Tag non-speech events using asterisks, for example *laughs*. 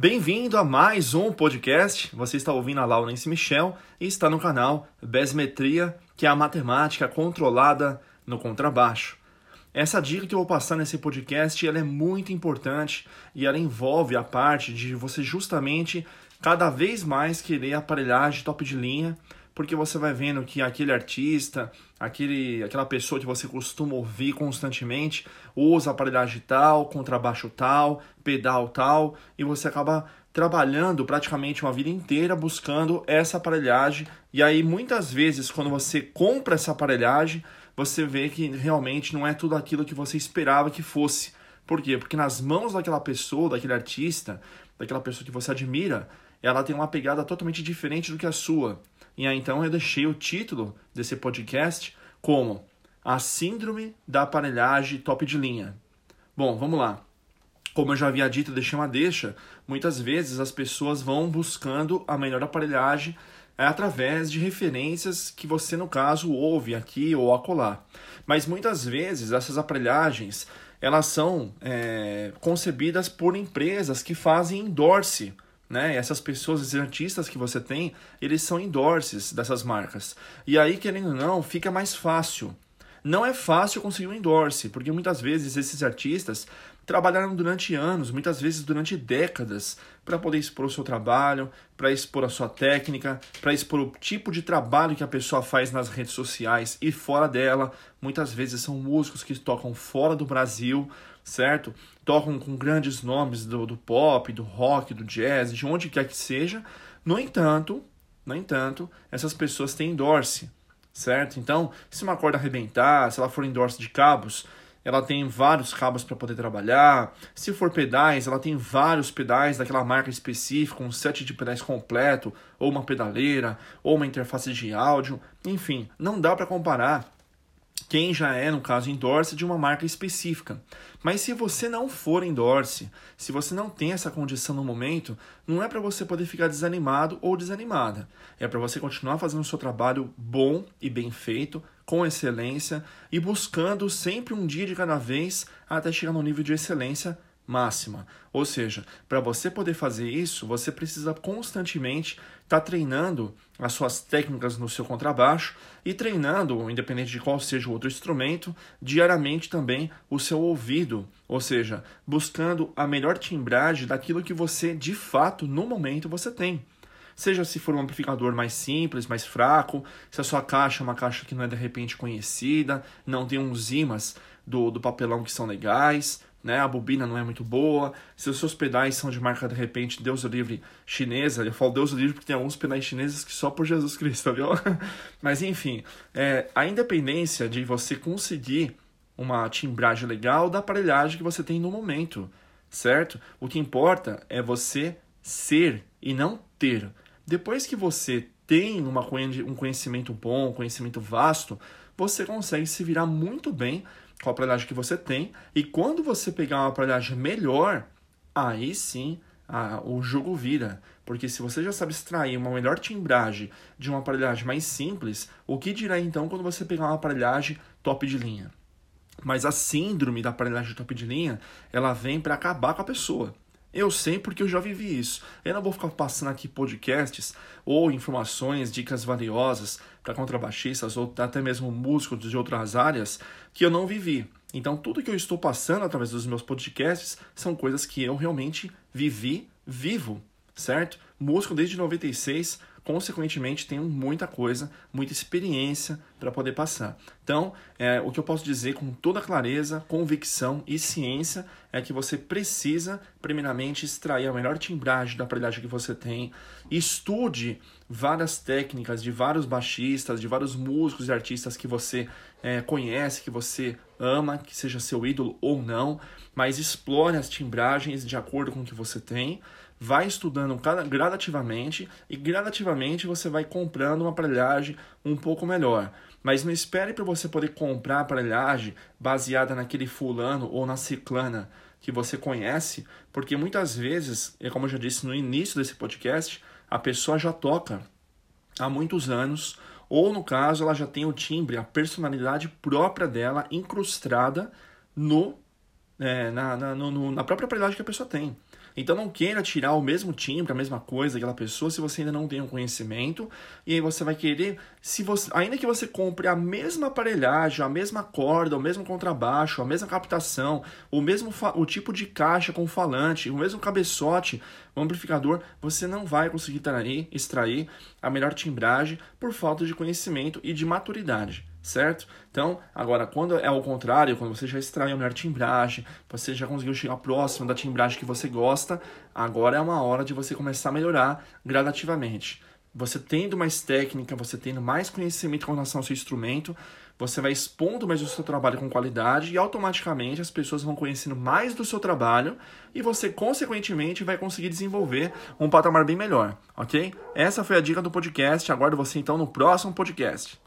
Bem-vindo a mais um podcast. Você está ouvindo a Laurence Michel e está no canal Besmetria, que é a matemática controlada no contrabaixo. Essa dica que eu vou passar nesse podcast ela é muito importante e ela envolve a parte de você justamente cada vez mais querer aparelhagem top de linha porque você vai vendo que aquele artista, aquele, aquela pessoa que você costuma ouvir constantemente, usa aparelhagem tal, contrabaixo tal, pedal tal, e você acaba trabalhando praticamente uma vida inteira buscando essa aparelhagem. E aí muitas vezes quando você compra essa aparelhagem, você vê que realmente não é tudo aquilo que você esperava que fosse. Por quê? Porque nas mãos daquela pessoa, daquele artista, daquela pessoa que você admira, ela tem uma pegada totalmente diferente do que a sua. E aí então eu deixei o título desse podcast como A Síndrome da Aparelhagem Top de Linha. Bom, vamos lá. Como eu já havia dito, deixei uma deixa, muitas vezes as pessoas vão buscando a melhor aparelhagem é através de referências que você, no caso, ouve aqui ou acolá. Mas muitas vezes essas aparelhagens elas são é, concebidas por empresas que fazem endorse né? Essas pessoas, esses artistas que você tem, eles são endorses dessas marcas. E aí, querendo ou não, fica mais fácil. Não é fácil conseguir um endorse, porque muitas vezes esses artistas trabalharam durante anos, muitas vezes durante décadas, para poder expor o seu trabalho, para expor a sua técnica, para expor o tipo de trabalho que a pessoa faz nas redes sociais e fora dela. Muitas vezes são músicos que tocam fora do Brasil, certo? Tocam com grandes nomes do, do pop, do rock, do jazz, de onde quer que seja. No entanto, no entanto, essas pessoas têm endorse, certo? Então, se uma corda arrebentar, se ela for endorse de cabos, ela tem vários cabos para poder trabalhar. Se for pedais, ela tem vários pedais daquela marca específica, um set de pedais completo, ou uma pedaleira, ou uma interface de áudio. Enfim, não dá para comparar quem já é, no caso, endorse de uma marca específica. Mas se você não for endorse, se você não tem essa condição no momento, não é para você poder ficar desanimado ou desanimada. É para você continuar fazendo o seu trabalho bom e bem feito, com excelência e buscando sempre um dia de cada vez até chegar no nível de excelência máxima. Ou seja, para você poder fazer isso, você precisa constantemente estar tá treinando as suas técnicas no seu contrabaixo e treinando, independente de qual seja o outro instrumento, diariamente também o seu ouvido, ou seja, buscando a melhor timbragem daquilo que você de fato no momento você tem. Seja se for um amplificador mais simples, mais fraco, se a sua caixa é uma caixa que não é de repente conhecida, não tem uns imãs do, do papelão que são legais, né? A bobina não é muito boa. Se os seus pedais são de marca, de repente, Deus livre chinesa, eu falo Deus livre porque tem alguns pedais chineses que só por Jesus Cristo, *laughs* viu? Mas enfim, é, a independência de você conseguir uma timbragem legal da aparelhagem que você tem no momento, certo? O que importa é você ser e não ter. Depois que você tem uma, um conhecimento bom, um conhecimento vasto, você consegue se virar muito bem com a aparelhagem que você tem. E quando você pegar uma aparelhagem melhor, aí sim a, o jogo vira. Porque se você já sabe extrair uma melhor timbragem de uma aparelhagem mais simples, o que dirá então quando você pegar uma aparelhagem top de linha? Mas a síndrome da aparelhagem top de linha, ela vem para acabar com a pessoa. Eu sei porque eu já vivi isso. Eu não vou ficar passando aqui podcasts ou informações, dicas valiosas para contrabaixistas ou até mesmo músicos de outras áreas que eu não vivi. Então, tudo que eu estou passando através dos meus podcasts são coisas que eu realmente vivi, vivo, certo? Músico desde 96, consequentemente tenho muita coisa, muita experiência para poder passar. Então, é, o que eu posso dizer com toda clareza, convicção e ciência é que você precisa, primeiramente, extrair a melhor timbragem da aparelhagem que você tem, estude várias técnicas de vários baixistas, de vários músicos e artistas que você é, conhece, que você ama, que seja seu ídolo ou não, mas explore as timbragens de acordo com o que você tem vai estudando gradativamente e gradativamente você vai comprando uma aparelhagem um pouco melhor. Mas não espere para você poder comprar aparelhagem baseada naquele fulano ou na ciclana que você conhece, porque muitas vezes, é como eu já disse no início desse podcast, a pessoa já toca há muitos anos, ou no caso ela já tem o timbre, a personalidade própria dela incrustada no, é, na, na, no, na própria aparelhagem que a pessoa tem. Então não queira tirar o mesmo timbre, a mesma coisa daquela pessoa se você ainda não tem um conhecimento. E aí você vai querer, se você, ainda que você compre a mesma aparelhagem, a mesma corda, o mesmo contrabaixo, a mesma captação, o mesmo o tipo de caixa com falante, o mesmo cabeçote, o amplificador, você não vai conseguir extrair a melhor timbragem por falta de conhecimento e de maturidade certo? Então, agora, quando é ao contrário, quando você já extraiu a melhor timbragem, você já conseguiu chegar próximo da timbragem que você gosta, agora é uma hora de você começar a melhorar gradativamente. Você tendo mais técnica, você tendo mais conhecimento com relação ao seu instrumento, você vai expondo mais o seu trabalho com qualidade e automaticamente as pessoas vão conhecendo mais do seu trabalho e você, consequentemente, vai conseguir desenvolver um patamar bem melhor, ok? Essa foi a dica do podcast. Aguardo você então no próximo podcast.